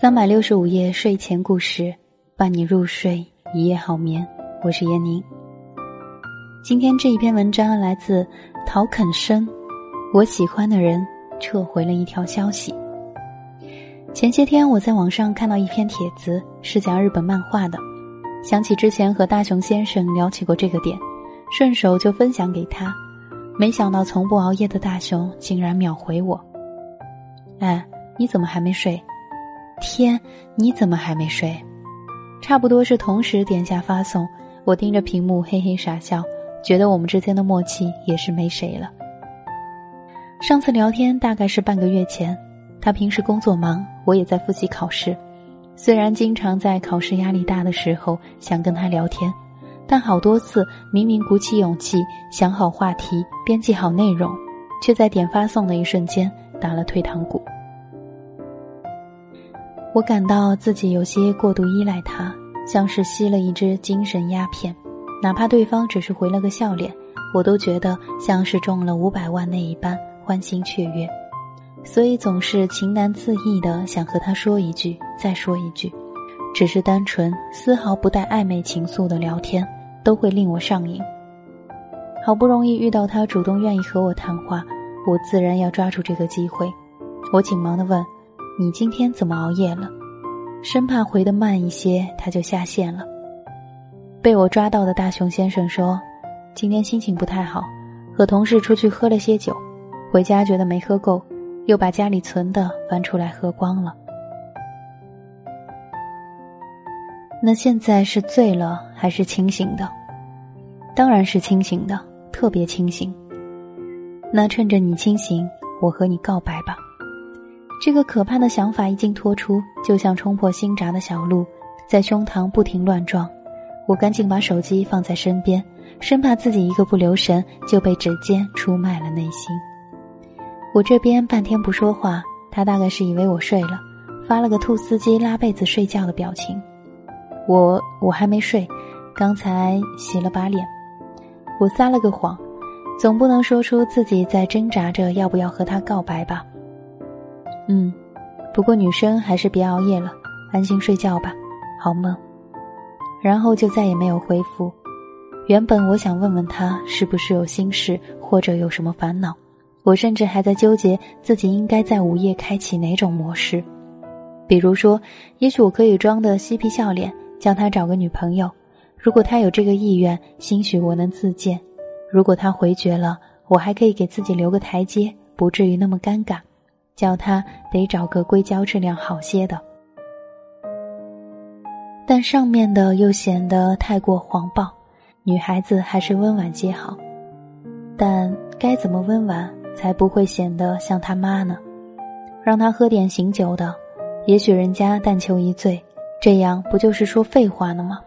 三百六十五夜睡前故事，伴你入睡，一夜好眠。我是闫宁。今天这一篇文章来自陶肯生，我喜欢的人撤回了一条消息。前些天我在网上看到一篇帖子，是讲日本漫画的，想起之前和大雄先生聊起过这个点，顺手就分享给他。没想到从不熬夜的大雄竟然秒回我：“哎，你怎么还没睡？”天，你怎么还没睡？差不多是同时点下发送，我盯着屏幕嘿嘿傻笑，觉得我们之间的默契也是没谁了。上次聊天大概是半个月前，他平时工作忙，我也在复习考试。虽然经常在考试压力大的时候想跟他聊天，但好多次明明鼓起勇气想好话题、编辑好内容，却在点发送的一瞬间打了退堂鼓。我感到自己有些过度依赖他，像是吸了一支精神鸦片，哪怕对方只是回了个笑脸，我都觉得像是中了五百万那一般欢欣雀跃，所以总是情难自抑的想和他说一句，再说一句，只是单纯丝毫不带暧昧情愫的聊天，都会令我上瘾。好不容易遇到他主动愿意和我谈话，我自然要抓住这个机会，我紧忙的问。你今天怎么熬夜了？生怕回的慢一些，他就下线了。被我抓到的大熊先生说：“今天心情不太好，和同事出去喝了些酒，回家觉得没喝够，又把家里存的翻出来喝光了。”那现在是醉了还是清醒的？当然是清醒的，特别清醒。那趁着你清醒，我和你告白吧。这个可怕的想法一经脱出，就像冲破心闸的小鹿，在胸膛不停乱撞。我赶紧把手机放在身边，生怕自己一个不留神就被指尖出卖了内心。我这边半天不说话，他大概是以为我睡了，发了个兔司机拉被子睡觉的表情。我我还没睡，刚才洗了把脸。我撒了个谎，总不能说出自己在挣扎着要不要和他告白吧。嗯，不过女生还是别熬夜了，安心睡觉吧，好梦。然后就再也没有回复。原本我想问问他是不是有心事或者有什么烦恼，我甚至还在纠结自己应该在午夜开启哪种模式。比如说，也许我可以装的嬉皮笑脸，叫他找个女朋友。如果他有这个意愿，兴许我能自荐；如果他回绝了，我还可以给自己留个台阶，不至于那么尴尬。叫他得找个硅胶质量好些的，但上面的又显得太过黄暴，女孩子还是温婉些好。但该怎么温婉才不会显得像他妈呢？让他喝点醒酒的，也许人家但求一醉，这样不就是说废话呢吗？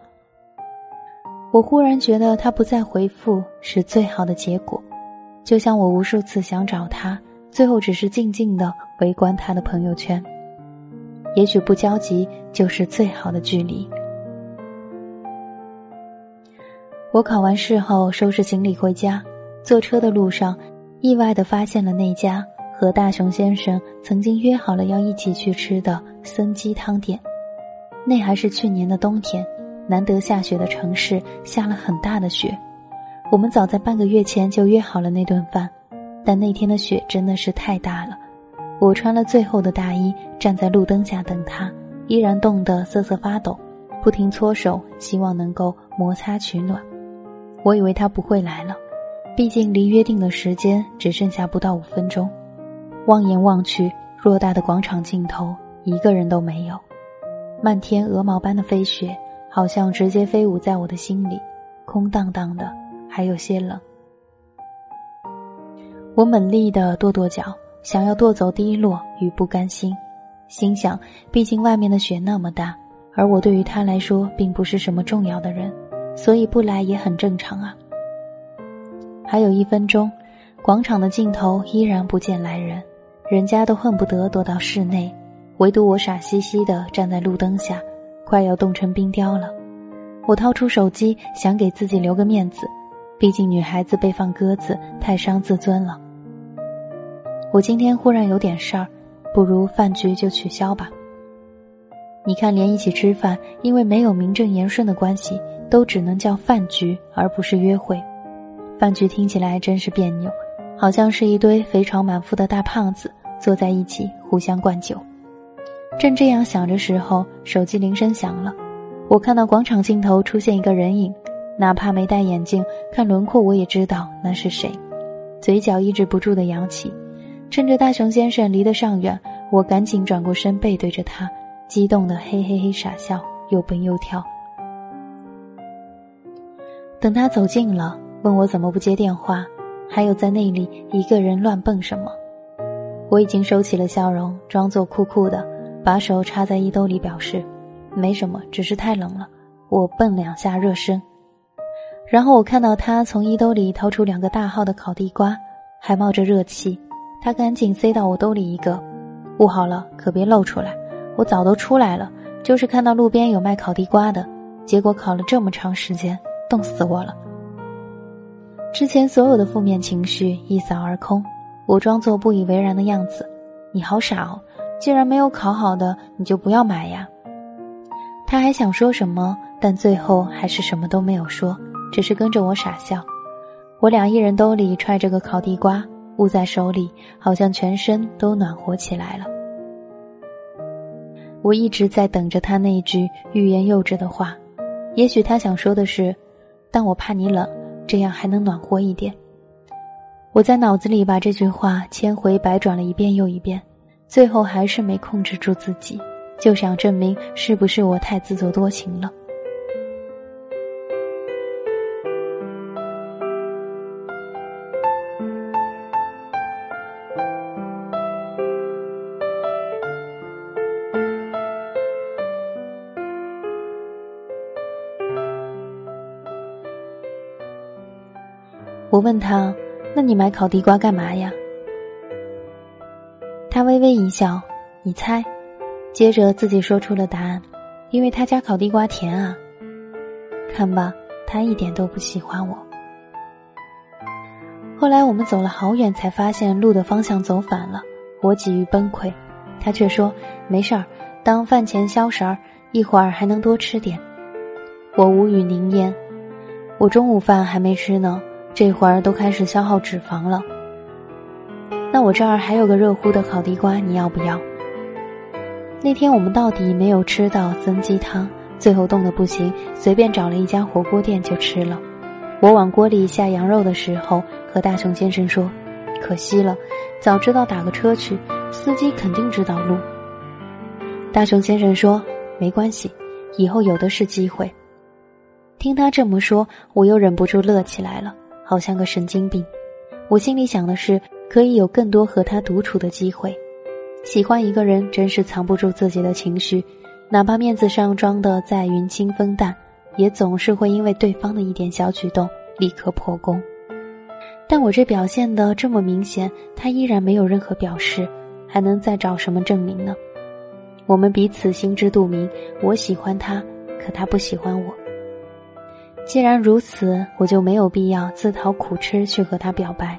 我忽然觉得他不再回复是最好的结果，就像我无数次想找他。最后只是静静的围观他的朋友圈，也许不焦急就是最好的距离。我考完试后收拾行李回家，坐车的路上，意外的发现了那家和大雄先生曾经约好了要一起去吃的参鸡汤店。那还是去年的冬天，难得下雪的城市下了很大的雪，我们早在半个月前就约好了那顿饭。但那天的雪真的是太大了，我穿了最厚的大衣，站在路灯下等他，依然冻得瑟瑟发抖，不停搓手，希望能够摩擦取暖。我以为他不会来了，毕竟离约定的时间只剩下不到五分钟。望眼望去，偌大的广场尽头一个人都没有，漫天鹅毛般的飞雪，好像直接飞舞在我的心里，空荡荡的，还有些冷。我猛力的跺跺脚，想要跺走低落与不甘心，心想：毕竟外面的雪那么大，而我对于他来说并不是什么重要的人，所以不来也很正常啊。还有一分钟，广场的尽头依然不见来人，人家都恨不得躲到室内，唯独我傻兮兮的站在路灯下，快要冻成冰雕了。我掏出手机，想给自己留个面子，毕竟女孩子被放鸽子太伤自尊了。我今天忽然有点事儿，不如饭局就取消吧。你看，连一起吃饭，因为没有名正言顺的关系，都只能叫饭局，而不是约会。饭局听起来真是别扭，好像是一堆肥肠满腹的大胖子坐在一起互相灌酒。正这样想着时候，手机铃声响了。我看到广场尽头出现一个人影，哪怕没戴眼镜，看轮廓我也知道那是谁。嘴角抑制不住的扬起，趁着大熊先生离得尚远，我赶紧转过身背对着他，激动的嘿嘿嘿傻笑，又蹦又跳。等他走近了，问我怎么不接电话，还有在那里一个人乱蹦什么。我已经收起了笑容，装作酷酷的，把手插在衣兜里表示。没什么，只是太冷了。我蹦两下热身，然后我看到他从衣兜里掏出两个大号的烤地瓜，还冒着热气。他赶紧塞到我兜里一个，捂好了，可别露出来。我早都出来了，就是看到路边有卖烤地瓜的，结果烤了这么长时间，冻死我了。之前所有的负面情绪一扫而空，我装作不以为然的样子。你好傻哦，既然没有烤好的，你就不要买呀。他还想说什么，但最后还是什么都没有说，只是跟着我傻笑。我俩一人兜里揣着个烤地瓜，捂在手里，好像全身都暖和起来了。我一直在等着他那句欲言又止的话，也许他想说的是：“但我怕你冷，这样还能暖和一点。”我在脑子里把这句话千回百转了一遍又一遍，最后还是没控制住自己。就想证明是不是我太自作多情了。我问他：“那你买烤地瓜干嘛呀？”他微微一笑：“你猜。”接着自己说出了答案，因为他家烤地瓜甜啊。看吧，他一点都不喜欢我。后来我们走了好远，才发现路的方向走反了，我几欲崩溃，他却说没事儿，当饭前消食儿，一会儿还能多吃点。我无语凝噎，我中午饭还没吃呢，这会儿都开始消耗脂肪了。那我这儿还有个热乎的烤地瓜，你要不要？那天我们到底没有吃到增鸡汤，最后冻得不行，随便找了一家火锅店就吃了。我往锅里下羊肉的时候，和大熊先生说：“可惜了，早知道打个车去，司机肯定知道路。”大熊先生说：“没关系，以后有的是机会。”听他这么说，我又忍不住乐起来了，好像个神经病。我心里想的是，可以有更多和他独处的机会。喜欢一个人，真是藏不住自己的情绪，哪怕面子上装的再云清风淡，也总是会因为对方的一点小举动立刻破功。但我这表现的这么明显，他依然没有任何表示，还能再找什么证明呢？我们彼此心知肚明，我喜欢他，可他不喜欢我。既然如此，我就没有必要自讨苦吃去和他表白。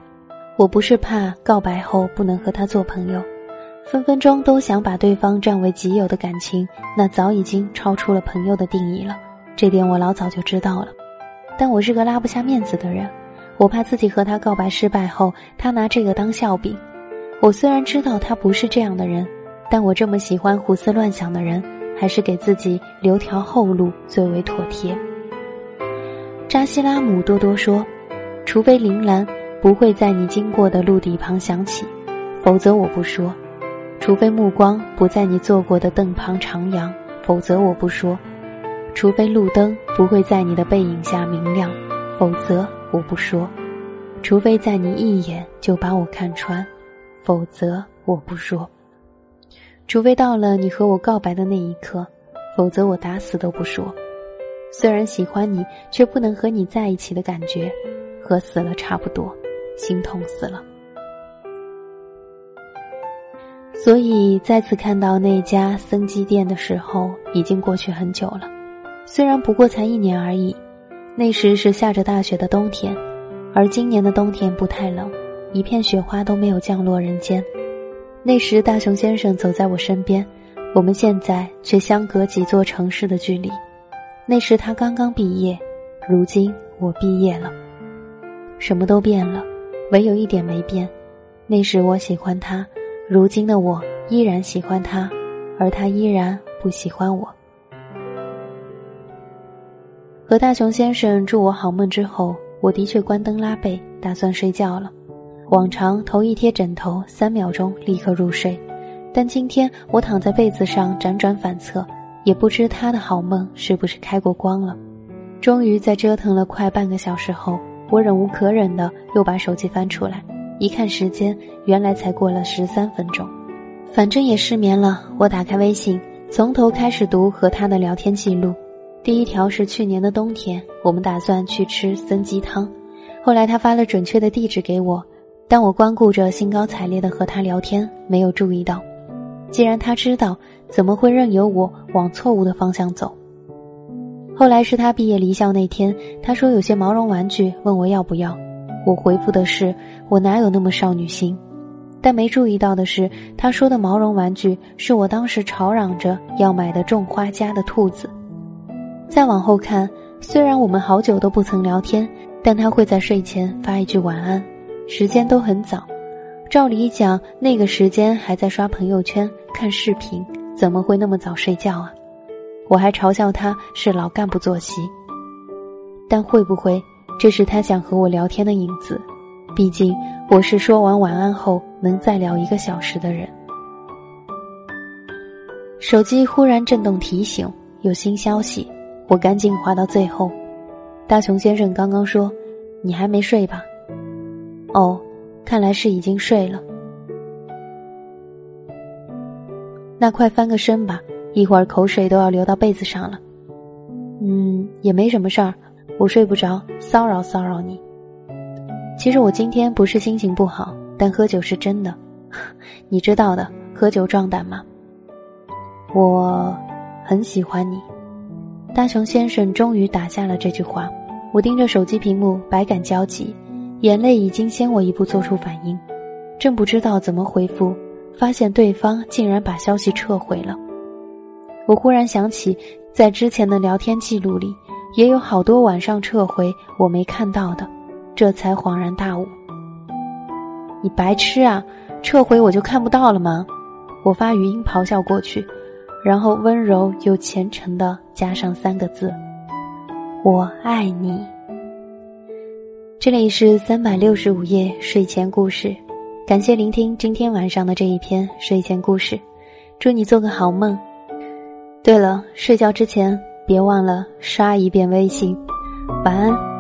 我不是怕告白后不能和他做朋友。分分钟都想把对方占为己有的感情，那早已经超出了朋友的定义了。这点我老早就知道了，但我是个拉不下面子的人，我怕自己和他告白失败后，他拿这个当笑柄。我虽然知道他不是这样的人，但我这么喜欢胡思乱想的人，还是给自己留条后路最为妥帖。扎西拉姆多多说：“除非铃兰不会在你经过的路底旁响起，否则我不说。”除非目光不在你坐过的凳旁徜徉，否则我不说；除非路灯不会在你的背影下明亮，否则我不说；除非在你一眼就把我看穿，否则我不说；除非到了你和我告白的那一刻，否则我打死都不说。虽然喜欢你，却不能和你在一起的感觉，和死了差不多，心痛死了。所以再次看到那家僧基店的时候，已经过去很久了。虽然不过才一年而已，那时是下着大雪的冬天，而今年的冬天不太冷，一片雪花都没有降落人间。那时大熊先生走在我身边，我们现在却相隔几座城市的距离。那时他刚刚毕业，如今我毕业了，什么都变了，唯有一点没变。那时我喜欢他，如今的我依然喜欢他，而他依然不喜欢我。和大雄先生祝我好梦之后，我的确关灯拉被，打算睡觉了。往常头一贴枕头，三秒钟立刻入睡。但今天我躺在被子上辗转反侧，也不知他的好梦是不是开过光了。终于在折腾了快半个小时后，我忍无可忍的又把手机翻出来，一看时间，原来才过了十三分钟。反正也失眠了，我打开微信，从头开始读和他的聊天记录。第一条是去年的冬天，我们打算去吃参鸡汤，后来他发了准确的地址给我，但我光顾着兴高采烈的和他聊天，没有注意到。既然他知道，怎么会任由我往错误的方向走？后来是他毕业离校那天，他说有些毛绒玩具，问我要不要。我回复的是我哪有那么少女心，但没注意到的是，他说的毛绒玩具是我当时吵嚷着要买的种花家的兔子。再往后看，虽然我们好久都不曾聊天，但他会在睡前发一句晚安，时间都很早。照理讲，那个时间还在刷朋友圈、看视频，怎么会那么早睡觉啊？我还嘲笑他是老干部作息。但会不会这是他想和我聊天的影子？毕竟我是说完晚安后能再聊一个小时的人。手机忽然震动提醒，有新消息，我赶紧滑到最后。大熊先生刚刚说：“你还没睡吧？”哦。看来是已经睡了，那快翻个身吧，一会儿口水都要流到被子上了。嗯，也没什么事儿，我睡不着，骚扰骚扰你。其实我今天不是心情不好，但喝酒是真的，你知道的，喝酒壮胆嘛。我很喜欢你，大熊先生终于打下了这句话。我盯着手机屏幕，百感交集。眼泪已经先我一步做出反应，正不知道怎么回复，发现对方竟然把消息撤回了。我忽然想起，在之前的聊天记录里，也有好多晚上撤回我没看到的，这才恍然大悟。你白痴啊！撤回我就看不到了吗？我发语音咆哮过去，然后温柔又虔诚的加上三个字：我爱你。这里是三百六十五夜睡前故事，感谢聆听今天晚上的这一篇睡前故事，祝你做个好梦。对了，睡觉之前别忘了刷一遍微信，晚安。